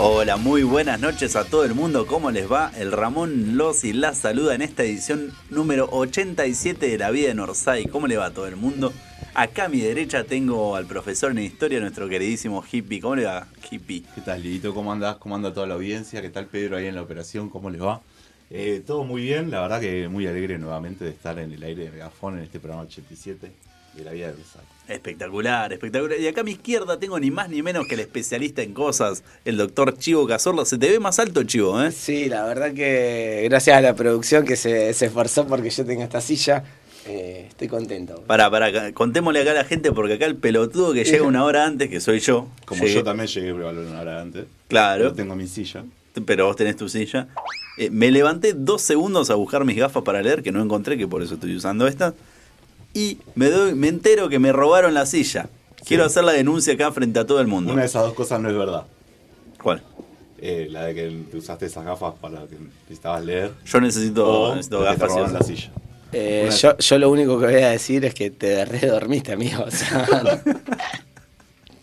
Hola, muy buenas noches a todo el mundo. ¿Cómo les va? El Ramón Losi la saluda en esta edición número 87 de La Vida en Orsay. ¿Cómo le va a todo el mundo? Acá a mi derecha tengo al profesor en historia, nuestro queridísimo Hippie. ¿Cómo le va, Hippie? ¿Qué tal, Lidito? ¿Cómo andás? ¿Cómo anda toda la audiencia? ¿Qué tal, Pedro, ahí en la operación? ¿Cómo les va? Eh, todo muy bien, la verdad que muy alegre nuevamente de estar en el aire de Megafón en este programa 87 de La Vida de Orsay. Espectacular, espectacular. Y acá a mi izquierda tengo ni más ni menos que el especialista en cosas, el doctor Chivo Cazorla. Se te ve más alto, Chivo, ¿eh? Sí, la verdad que gracias a la producción que se, se esforzó porque yo tenga esta silla, eh, estoy contento. Para, para, contémosle acá a la gente porque acá el pelotudo que llega una hora antes, que soy yo. Como llegué- yo también llegué a una hora antes. Claro. Pero tengo mi silla. pero vos tenés tu silla. Eh, me levanté dos segundos a buscar mis gafas para leer, que no encontré, que por eso estoy usando esta. Y me, doy, me entero que me robaron la silla. Quiero hacer la denuncia acá frente a todo el mundo. Una de esas dos cosas no es verdad. ¿Cuál? Eh, la de que te usaste esas gafas para que necesitabas leer. Yo necesito, o necesito que te gafas. y robaron la silla. Eh, yo, yo lo único que voy a decir es que te redormiste, amigo. O sea,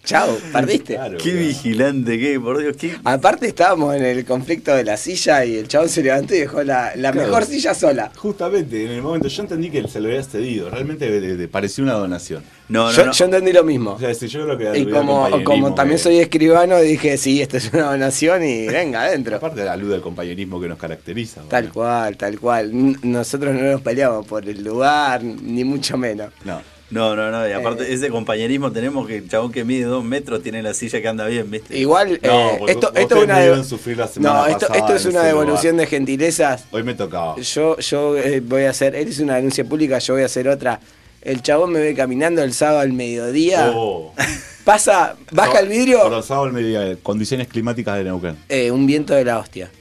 Chao, perdiste. Claro, Qué claro. vigilante, qué, por Dios, qué. Aparte estábamos en el conflicto de la silla y el chabón se levantó y dejó la, la Claro. mejor silla sola. Justamente, en el momento yo entendí que se lo había cedido. Realmente de- de- pareció una donación. No, no, yo, no. yo entendí lo mismo. O sea, si yo creo que Y como, también que- soy escribano, dije, sí, esto es una donación y venga adentro. Aparte alude al compañerismo que nos caracteriza. Tal bueno. cual, tal cual. Nosotros no nos peleamos por el lugar, ni mucho menos. No. No, no, no. Y aparte, Eh. ese compañerismo tenemos que el chabón que mide dos metros tiene la silla que anda bien, ¿viste? Igual, No, eh, porque esto, esto es una de- la No, esto, es una devolución lugar. de gentilezas. Hoy me tocaba. Yo, yo eh, voy a hacer, él hizo una denuncia pública, yo voy a hacer otra. El chabón me ve caminando el sábado al mediodía, Oh. pasa, baja el vidrio, Perdón, sábado al mediodía, condiciones climáticas de Neuquén. eh, un viento de la hostia.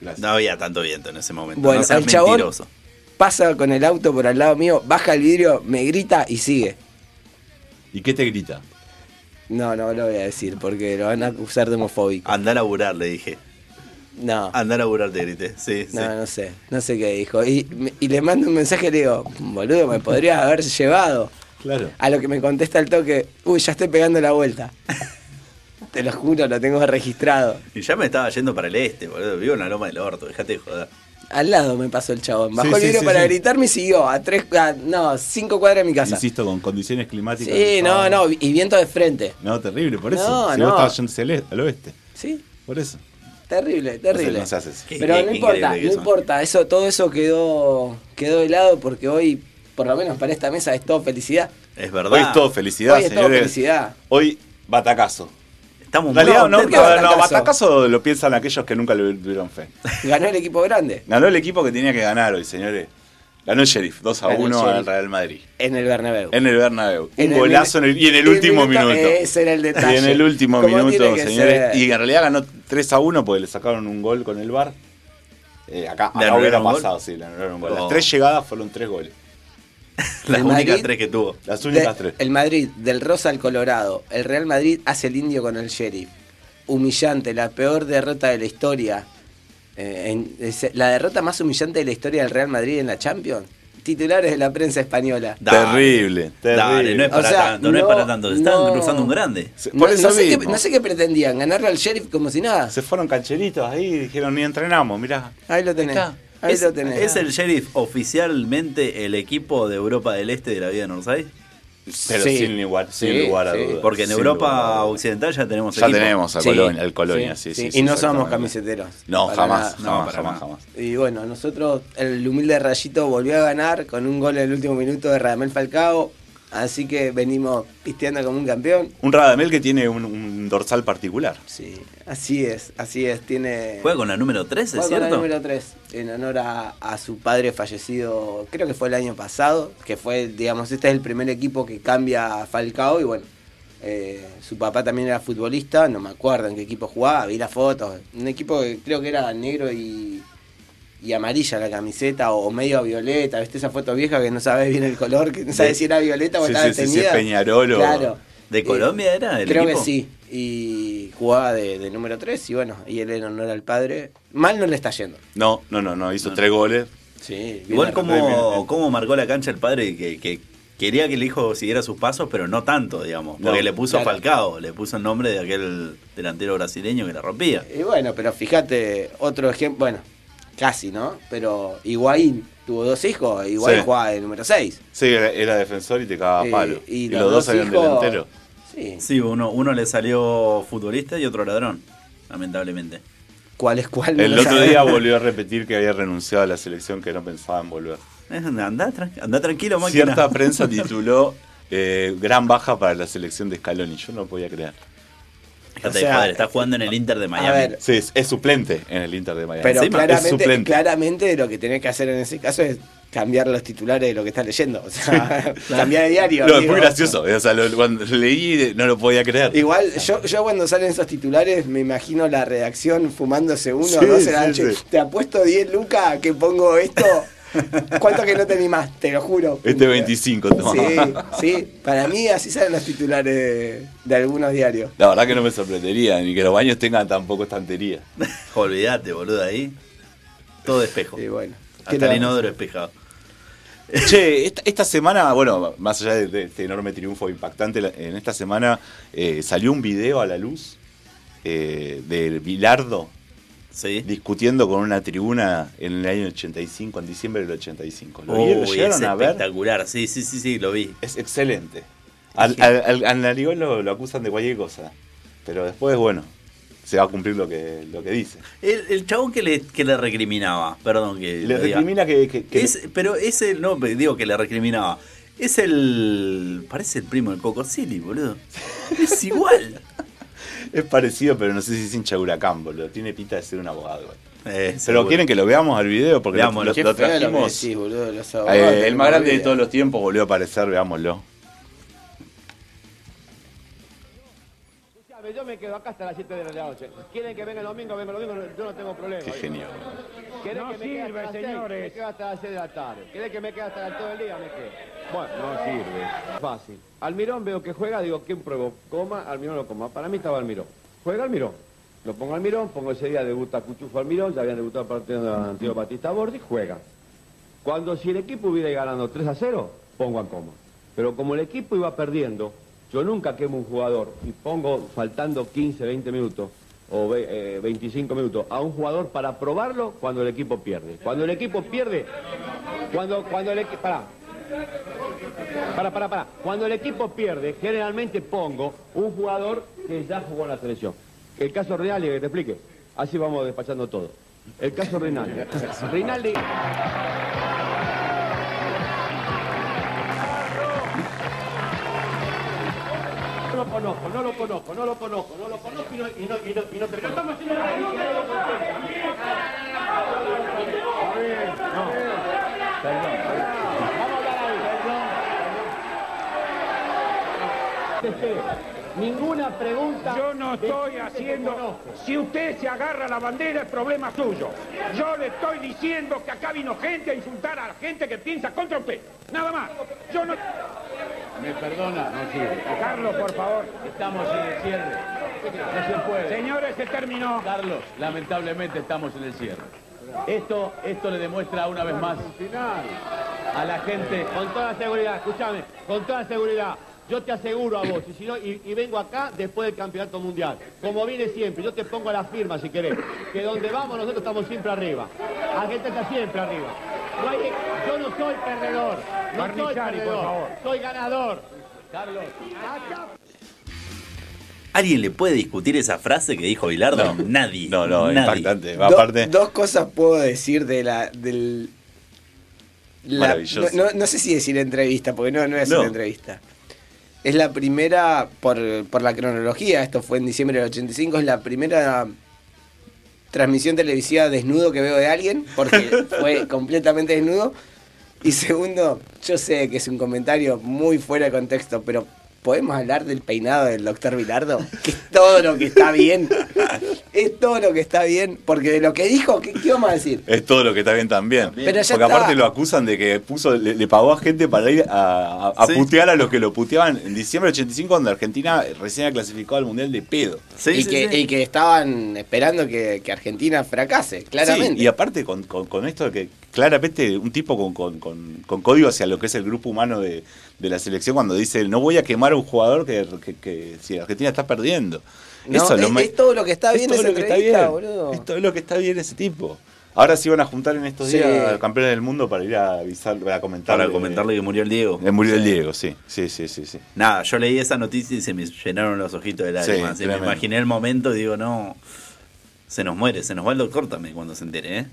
Gracias. No había tanto viento en ese momento. Bueno, no seas el chabón- mentiroso. Pasa con el auto por al lado mío, baja el vidrio, me grita y sigue. ¿Y qué te grita? No, no lo voy a decir porque lo van a acusar de homofóbico. Andá a laburar, le dije. No. Andá a laburar, te grité. Sí, sí. No, no sé, no sé qué dijo. Y le mando un mensaje y le digo, boludo, me podrías haber llevado. Claro. A lo que me contesta el toque, uy, ya estoy pegando la vuelta. Te lo juro, lo tengo registrado. Y ya me estaba yendo para el este, boludo. Vivo en la loma del orto, dejate de joder. Al lado me pasó el chabón. Bajó Sí, el vidrio sí, para sí. gritarme y siguió a tres, a- no, cinco cuadras de mi casa. Insisto, con condiciones climáticas. Sí, no, no, y viento de frente. No, terrible, por eso. No, si no. vos estabas yendo hacia el al oeste. Sí, Por eso. terrible, terrible. No se hace así. Qué- Pero no importa, no importa, eso, todo eso quedó, quedó de lado porque hoy, por lo menos para esta mesa, es todo felicidad. Es verdad. Hoy es todo felicidad, Hoy es todo felicidad. Hoy, batacazo. Estamos En realidad, muy no, lo piensan aquellos que nunca le tuvieron fe. Ganó el equipo grande Ganó el equipo que tenía que ganar hoy, señores. Ganó el Sheriff, 2 a Ganó el 1 Sheriff. al Real Madrid. en el Bernabéu. En el Bernabéu. En Un el golazo en el- y en el el último minuto, minuto. ese era el detalle. Y en el último minuto, señores. ser. Y en realidad ganó 3 a 1 porque le sacaron un gol con el VAR. Eh, acá ¿Le acá hubiera gol? pasado, sí, le anularon un gol. Las tres llegadas fueron tres goles. Las El únicas Madrid- tres que tuvo. Las De- únicas tres. El Madrid, del Rosa al Colorado. El Real Madrid hace el indio con el Sheriff. Humillante, la peor derrota de la historia. Eh, en- es la derrota más humillante de la historia del Real Madrid en la Champions. Titulares de la prensa española. Dale. Terrible, terrible. Dale, no es O para sea, tanto, no, es para tanto. Se Están no. cruzando un grande. Se- No, Por eso no sé qué, mismo. no sé qué pretendían, ganarle al Sheriff como si nada. Se fueron cancheritos ahí y dijeron, ni entrenamos, mirá. Ahí lo tenés. Está. Ahí ¿Es, lo tenés. ¿Es el Sheriff oficialmente el equipo de Europa del Este de la vida de Norsay? Pero Sí. sin, lugar, sin Sí, lugar a sí. dudas. Porque en sin Europa lugar. Occidental ya tenemos Ya equipo. tenemos a Sí, Colonia, al Colonia, sí, sí. sí, y no somos camiseteros. No, Para jamás, nada. No, jamás, para jamás, jamás. Y bueno, nosotros, el humilde Rayito volvió a ganar con un gol en el último minuto de Radamel Falcao. Así que venimos pisteando como un campeón. Un Radamel que tiene un, un dorsal particular. Sí, así es, así es. Tiene. Juega con la número 3, ¿es Juega con la cierto? número 3, en honor a, a su padre fallecido, creo que fue el año pasado, que fue, digamos, este es el primer equipo que cambia a Falcao y bueno, eh, su papá también era futbolista, no me acuerdo en qué equipo jugaba, vi las fotos, un equipo que creo que era negro y, y amarilla la camiseta o medio violeta, ¿viste esa foto vieja que no sabes bien el color, que no sabes si era violeta o Sí, estaba sí, sí, sí, teñida? Peñarol o- Claro. ¿De Eh, Colombia era el Creo equipo? que sí. Y jugaba de, de número 3 y bueno, y él en honor al padre. Mal no le está yendo. No, no, no, no, hizo No. tres goles. Sí, Igual como, como marcó la cancha el padre que, que quería que el hijo siguiera sus pasos, pero no tanto, digamos. Porque No, le puso claro. Falcao, le puso el nombre de aquel delantero brasileño que la rompía. Y bueno, pero fíjate, otro ejemplo, bueno, casi, ¿no? Pero Higuaín tuvo dos hijos, Higuaín Sí. jugaba de número 6. Sí, era, era defensor y te cagaba a palo. Y, los dos salían hijos- delanteros. Sí. Sí, uno, uno le salió futbolista y otro ladrón, lamentablemente. ¿Cuál es cuál? No El lo otro sabemos. día volvió a repetir que había renunciado a la selección, que no pensaba en volver. Eh, Andá, tran- andá tranquilo, máquina. Cierta prensa tituló eh, Gran baja para la selección de Scaloni. Yo no podía creer. O sea, está jugando en el Inter de Miami. A ver, Sí, es, es suplente en el Inter de Miami. pero encima, claramente, claramente lo que tenés que hacer en ese caso es cambiar los titulares de lo que estás leyendo. O sea, cambiar de diario. No, es muy gracioso. O sea, lo- cuando leí no lo podía creer. Igual, yo, yo cuando salen esos titulares me imagino la redacción fumándose uno Sí, o dos sí, sí. Te apuesto 10 lucas que pongo esto. ¿Cuánto que no te animás? Te lo juro. Este 25, toma. Sí, sí. Para mí así salen los titulares de, de algunos diarios. La verdad que no me sorprendería, ni que los baños tengan tampoco estantería. Olvídate, boludo, ahí. Todo espejo. Y bueno. ¿qué Hasta el inodoro espejado. Che, esta, esta semana, bueno, más allá de, de este enorme triunfo impactante, en esta semana eh, salió un video a la luz eh, de Bilardo Sí. discutiendo con una tribuna en el año 85, en diciembre del 85. ¿Lo, Uy? ¿Lo llegaron es a ver? espectacular. Sí, sí, sí, sí, lo vi. Es excelente. Al, al, al- al narigón lo, lo acusan de cualquier cosa, pero después, bueno, se va a cumplir lo que, lo que dice. El, el chabón que le, que le recriminaba, perdón que Le recrimina que... que- que- Es- pero ese, no, digo que le recriminaba. Es el. Parece el primo del Coco Silly, boludo. Es igual. Es parecido, pero no sé si es hincha de huracán, boludo. Tiene pinta de ser un abogado. Eh, Pero quieren que lo veamos al video porque lo, Veámoslo. lo- lo feo lo trajimos. decís, boludo, los Eh, el más grande de todos los tiempos volvió a aparecer, veámoslo. Yo me quedo acá hasta las 7 de la noche. ¿Quieren que venga el domingo? Venga el domingo, yo no tengo problema. Qué genio. ¿Querés No que me quede hasta sirve, seis? señores. Me quedo hasta las 6 de la tarde. ¿Querés que me quede hasta todo el día? Me quedo. Bueno, no sirve. Fácil. Almirón veo que juega, digo, ¿quién pruebo? Coma, Almirón lo coma. Para mí estaba Almirón. Juega Almirón. Lo pongo Almirón, pongo ese día, debuta Cuchufo Almirón, ya habían debutado el partido de Antiguo Batista Bordi, juega. Cuando si el equipo hubiera ido ganando 3 a 0, pongo a Coma. Pero como el equipo iba perdiendo, yo nunca quemo un jugador y pongo faltando 15, 20 minutos o ve- eh, 25 minutos a un jugador para probarlo cuando el equipo pierde. Cuando el equipo pierde, cuando, cuando el equipo... Pará. Para, para, para. Cuando el equipo pierde, generalmente pongo un jugador que ya jugó en la selección. El caso Rinaldi, que te explique. Así vamos despachando todo. El caso Rinaldi. Rinaldi... no lo conozco, no lo conozco, no lo conozco y no, y no, y no, y no te Pero estamos haciendo la Ninguna pregunta. Yo no estoy haciendo. conozco. Si usted se agarra la bandera, es problema suyo. Yo le estoy diciendo que acá vino gente a insultar a la gente que piensa contra usted. Nada más. Yo no. Me perdona, no sirve. Carlos, por favor. Estamos en el cierre. No se puede. Señores, se terminó. Carlos, lamentablemente estamos en el cierre. Esto, esto le demuestra una vez más a la gente. Con toda seguridad, escúchame, con toda seguridad. Yo te aseguro a vos, y, si no, y, y vengo acá después del campeonato mundial. Como viene siempre, yo te pongo la firma si querés. Que donde vamos nosotros estamos siempre arriba. Argentina está siempre arriba. No hay yo no soy perdedor. No soy Barniciari, por perdedor. favor. Soy ganador. Carlos, Acá ¿Alguien le puede discutir esa frase que dijo Bilardo? No. Nadie. No, no, nadie. impactante. Do- Aparte, Dos cosas puedo decir de la. Del, la- Maravilloso. no, no- no sé si decir entrevista, porque no, no es No. una entrevista. Es la primera, por, por la cronología, esto fue en diciembre del 85, es la primera transmisión televisiva desnudo que veo de alguien, porque fue completamente desnudo. Y segundo, yo sé que es un comentario muy fuera de contexto, pero ¿podemos hablar del peinado del doctor Vilardo? Que es todo lo que está bien es todo lo que está bien, porque de lo que dijo, ¿qué, qué vamos a decir? Es todo lo que está bien también. Pero Porque está. aparte lo acusan de que puso, le, le pagó a gente para ir a, a- a Sí. putear a los que lo puteaban en diciembre del 85 cuando Argentina recién ha clasificado al Mundial de pedo. Sí, y, sí, que, sí. y que estaban esperando que, que Argentina fracase, claramente. Sí, y aparte con, con- con esto de que claramente un tipo con, con- con- con código hacia lo que es el grupo humano de, de la selección cuando dice no voy a quemar a un jugador que, que- que si Argentina está perdiendo. No, Eso es, lo es todo lo que está es bien todo esa lo que está bien. boludo. Es todo lo que está bien ese tipo. Ahora sí van a juntar en estos Sí. días campeones del mundo para ir a avisar, a comentar. Para comentarle que murió el Diego. que murió el Diego, sí. Sí, sí, sí, sí. Nada, yo leí esa noticia y se me llenaron los ojitos de lágrimas. Sí, me imaginé el momento y digo, no, se nos muere, se nos va el doctor también cuando se entere, ¿eh?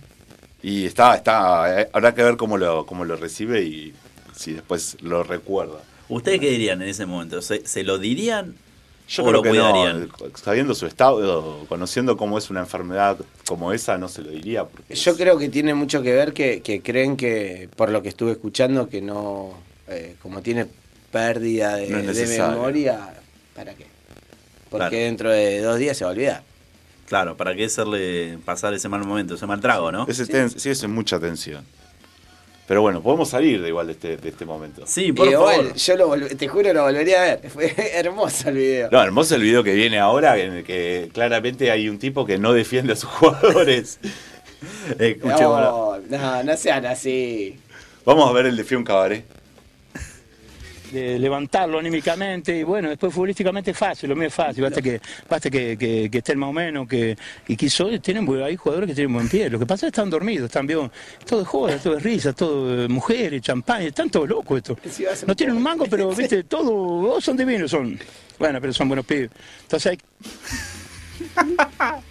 Y está, está, eh, habrá que ver cómo lo, cómo lo recibe y si después lo recuerda. ¿Ustedes qué dirían en ese momento? ¿Se, se lo dirían Yo creo lo que cuidarían? no, sabiendo su estado, conociendo cómo es una enfermedad como esa, no se lo diría. porque Yo es- creo que tiene mucho que ver que, que creen que, por lo que estuve escuchando, que no, eh, como tiene pérdida de, No de memoria, ¿para qué? Porque Claro. dentro de dos días se va a olvidar. Claro, ¿para qué hacerle pasar ese mal momento, ese mal trago, no? Ese ten- sí, eso es mucha tensión. Pero bueno, podemos salir de igual de este, de este momento. Sí, por igual, favor. yo lo te juro lo volvería a ver. Fue hermoso el video. No, hermoso el video que viene ahora, en el que claramente hay un tipo que no defiende a sus jugadores. Escuchémoslo. no, no, no sean así. Vamos a ver el de Fion Cabaret. De levantarlo anímicamente y bueno, después futbolísticamente es fácil, lo mío es fácil, basta que, basta que, que, que estén más o menos, que, y quizás tienen, hay jugadores que tienen buen pie, lo que pasa es que están dormidos, están bien, todo es joda, todo es risa, todo eh, mujeres, champaña, están todos locos ser No tienen un mango, pero viste, todos oh, son divinos, son, bueno, pero son buenos pibes. Entonces hay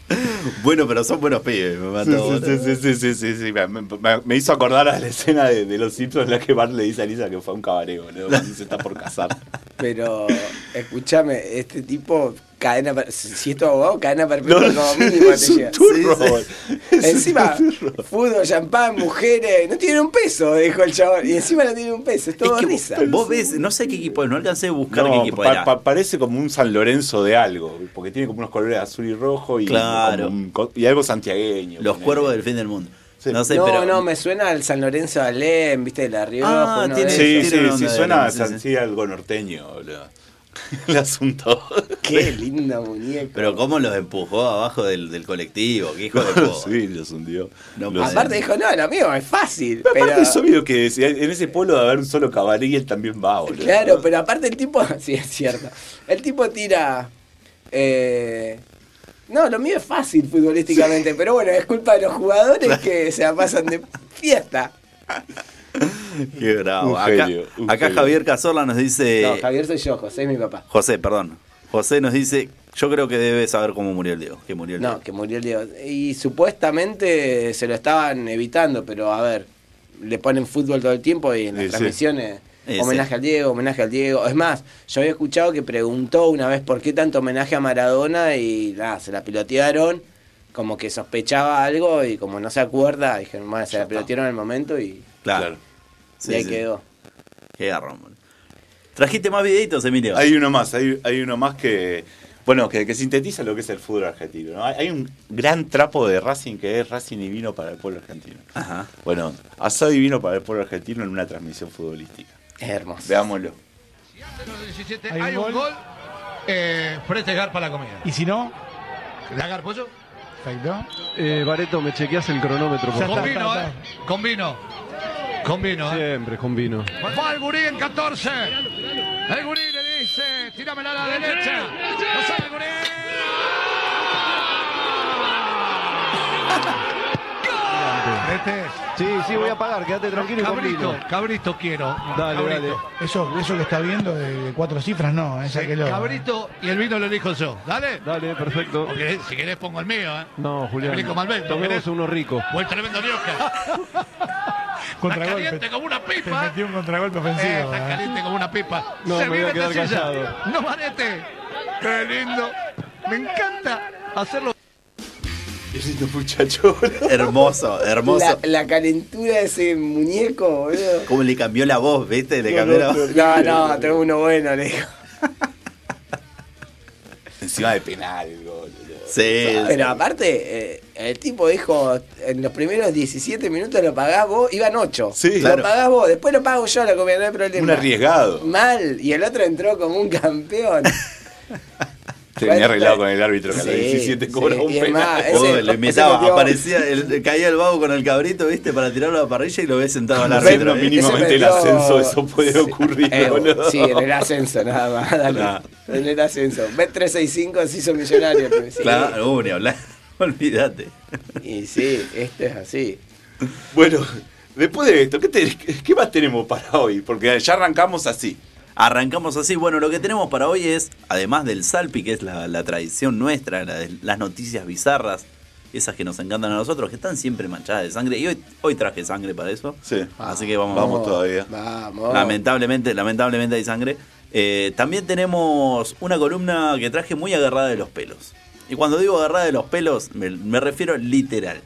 Bueno, pero son buenos pibes, me Sí, mató. sí, sí, sí, sí, sí, sí. Me, me- me hizo acordar a la escena de, de los Simpsons en la que Bart le dice a Lisa que fue a un cabaret, boludo, cuando se está por casar. Pero, escúchame, este tipo, cadena per- si es tu abogado, cadena perpetua No, como mínimo es te turro, Sí, sí. boludo. Es un Encima, fútbol, champán, mujeres, no tienen un peso, dijo el chabón. Y encima no tienen un peso, es todo Es que risa. vos, ves, no sé qué equipo es, no alcancé a buscar qué equipo pa- era. pa- parece como un San Lorenzo de algo, porque tiene como unos colores azul y rojo y, Claro. como un y algo santiagueño. Los cuervos del fin del mundo. Sí. No sé, no, pero. no, me suena al San Lorenzo de Alem, viste, de La Rioja. Ah, tiene- de Sí. Tiene sí, sí, suena sí, algo norteño, boludo. El asunto. Qué lindo muñeco. Pero cómo los empujó abajo del, del colectivo, qué hijo de puta. sí, los hundió. No Los- Aparte dijo, no, lo mío es fácil. Pero Pero, aparte es obvio que en ese pueblo de haber un solo cabaret y él también va, boludo. Claro, pero aparte el tipo, sí, es cierto. El tipo tira. eh, no, lo mío es fácil futbolísticamente, pero bueno, es culpa de los jugadores que se la pasan de fiesta. Qué bravo. Un acá genio, un acá genio. Javier Cazorla nos dice. No, Javier soy yo, José es mi papá. José, perdón. José nos dice. Yo creo que debe saber cómo murió el Diego. Que murió el No, Diego. que murió el Diego. Y supuestamente se lo estaban evitando, pero a ver, le ponen fútbol todo el tiempo y en las sí. transmisiones. Sí, homenaje sí. al Diego, homenaje al Diego. Es más, yo había escuchado que preguntó una vez por qué tanto homenaje a Maradona y nada, se la pilotearon, como que sospechaba algo y como no se acuerda, dijeron, bueno, se la pilotearon en el momento y, Claro. Claro. Sí, y ahí sí. quedó. Qué garrón, boludo. Trajiste más videitos, Emilio. Hay uno más, hay, hay uno más que, bueno, que, que sintetiza lo que es el fútbol argentino. ¿no? Hay, hay un gran trapo de Racing que es Racing y vino para el pueblo argentino. Ajá. Bueno, asado y vino para el pueblo argentino en una transmisión futbolística. Es hermoso. Veámoslo. Hay, un gol, eh, Preste Gar para la comida. Y si no, ¿La Gar pollo? perfecto. Eh, Bareto, ¿me chequeas el cronómetro, por está, ¿eh? Con vino. Con vino, ¿eh? Siempre con vino. Va el gurí en 14. El gurí le dice, tíramela a la derecha. No sabe el gurí. Este, Sí, sí, voy a pagar, quédate tranquilo y con Cabrito, vino. cabrito quiero. Dale, cabrito. dale. eso, eso que está viendo de, cuatro cifras, no, esa que lo. Cabrito y el vino lo elijo yo. Dale. Dale, perfecto. Querés- si querés pongo el mío, ¿eh? No, Julián. Explico Malbec, ¿no Tomemos uno rico. O el tremendo Rioja. Está Contragolpe. caliente como una Te pipa. metió un contragolpe Eh, ofensivo. está ¿verdad? caliente como una pipa. No, Se me voy a quedar callado. No manete. Qué lindo. Me encanta hacerlo. Lindo muchacho, boludo. Hermoso, hermoso. La, la calentura de ese muñeco, boludo. Cómo le cambió la voz, ¿viste? Le cambió la voz. No, no, tengo uno bueno, le digo. Encima de penal el gol. boludo. Sí, Pero aparte, eh, el tipo dijo, en los primeros 17 minutos lo pagás vos, iban 8. Sí, lo claro. pagás vos, después lo pago yo la comida, no hay problema. Un arriesgado. Mal, y el otro entró como un campeón. Tenía arreglado con el árbitro que a Sí, 17 sí, cobra un penal. aparecía, el- caía el vago con el cabrito, viste, para tirarlo a la parrilla y lo ves sentado al árbitro. mínimamente el ascenso, eso puede ocurrir, Eh, sí, en el ascenso, nada más. Dale. Nah. En el ascenso. Bet365 se hizo millonario. Claro, uh, ni hablar. Olvídate. Y sí, esto es así. Bueno, después de esto, ¿qué, te- qué más tenemos para hoy? Porque ya arrancamos así. Arrancamos así. Bueno, lo que tenemos para hoy es, además del Salpi, que es la, la tradición nuestra, la de las noticias bizarras, esas que nos encantan a nosotros, que están siempre manchadas de sangre. Y hoy, hoy traje sangre para eso. Sí. Así que vamos, Vamos todavía. Vamos. Lamentablemente, lamentablemente hay sangre. Eh, también tenemos una columna que traje muy agarrada de los pelos. Y cuando digo agarrada de los pelos, me, me refiero literal.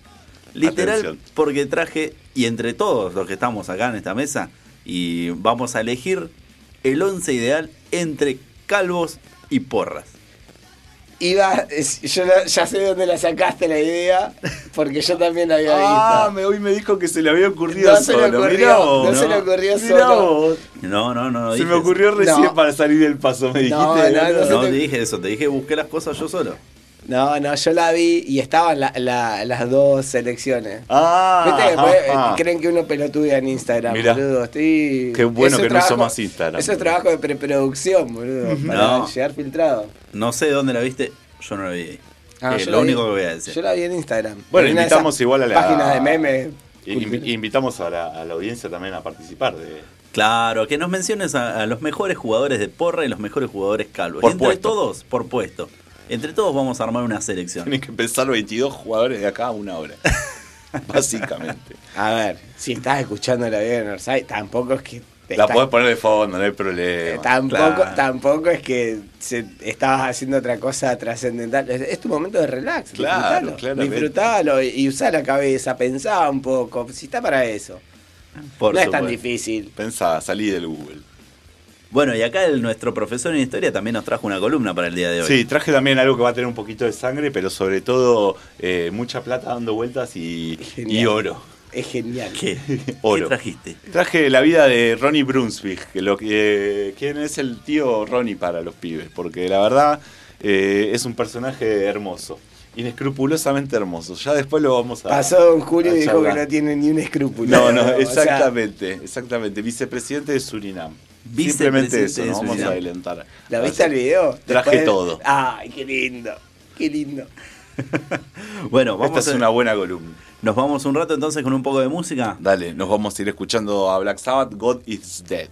Literal Atención. porque traje, y entre todos los que estamos acá en esta mesa, y vamos a elegir el once ideal entre calvos y porras. Iba, yo ya sé de dónde la sacaste la idea, porque yo también la había Ah, visto. me, hoy me dijo que se le había ocurrido No se le solo. ocurrió, vos, no se le ocurrió solo. vos. No, no, no. no Se dije me ocurrió recién No. para salir del paso, me dijiste. No, no, no No te dije eso, te dije busqué las cosas yo solo. No, no, yo la vi y estaban la- la- las dos selecciones. Ah, Viste que eh, ajá. creen que uno pelotuda en Instagram, Mirá. boludo. Estoy... Qué bueno que no trabajo- somos Instagram, Eso es trabajo de preproducción, boludo. Para No. llegar filtrado. No sé dónde la viste, yo no la vi ahí. Ah, Es yo lo la vi- único que voy a decir. Yo la vi en Instagram. Bueno, En invitamos igual a la- Páginas de memes. Y- invi- invitamos a la, a la audiencia también a participar de. Claro, que nos menciones a, a los mejores jugadores de porra y los mejores jugadores calvos. Por y entre puesto. todos, por puesto. Entre todos vamos a armar una selección. Tienen que pensar 22 jugadores de acá a una hora. Básicamente. A ver, si estás escuchando la vida de Northside, tampoco es que. te La estás- podés poner de fondo, no hay eh, problema. Tampoco, Claro. tampoco es que se- estabas haciendo otra cosa trascendental. Es, es tu momento de relax. Claro, disfrutalo, disfrutalo y, y usá la cabeza, pensá un poco. Si está para eso. Por no es tan difícil. Pensá, salí del Google. Bueno, y acá el, nuestro profesor en historia también nos trajo una columna para el día de hoy. Sí, traje también algo que va a tener un poquito de sangre, pero sobre todo eh, mucha plata dando vueltas y, oro. Es genial. ¿Qué? Oro. ¿Qué trajiste? Traje la vida de Ronnie Brunswick, que lo que quién es el tío Ronnie para los pibes, porque la verdad eh, es un personaje hermoso, inescrupulosamente hermoso. Ya después lo vamos a Pasó Don Julio y dijo que no tiene ni un escrúpulo. No, no, exactamente, exactamente. Vicepresidente de Surinam. Simplemente eso, no vamos a adelantar. ¿La viste el video? Traje Después- todo. Ay, qué lindo. Qué lindo. Bueno, vamos Esta es a- una buena columna. nos vamos un rato entonces con un poco de música. Dale, nos vamos a ir escuchando a Black Sabbath, God is Dead.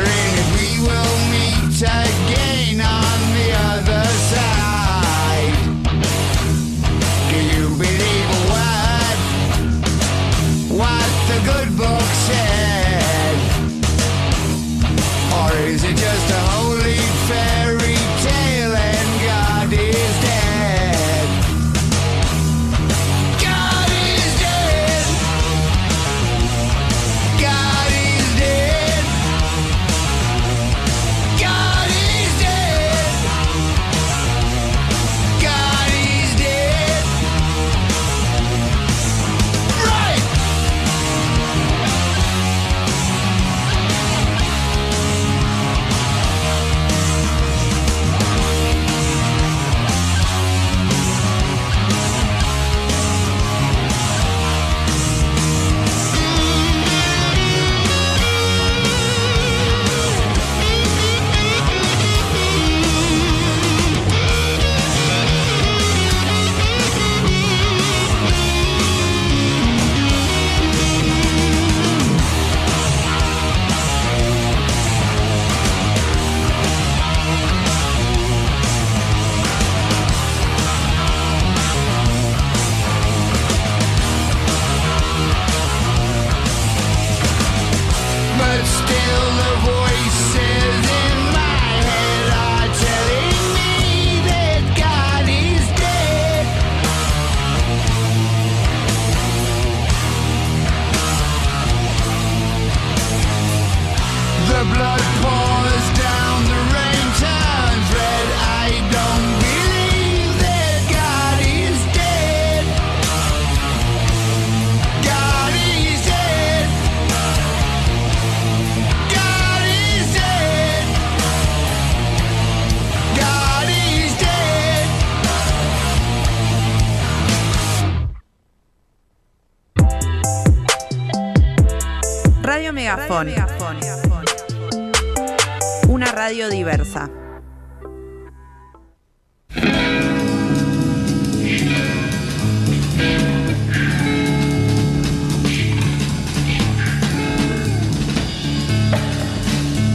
Wondering if we will meet again Radio.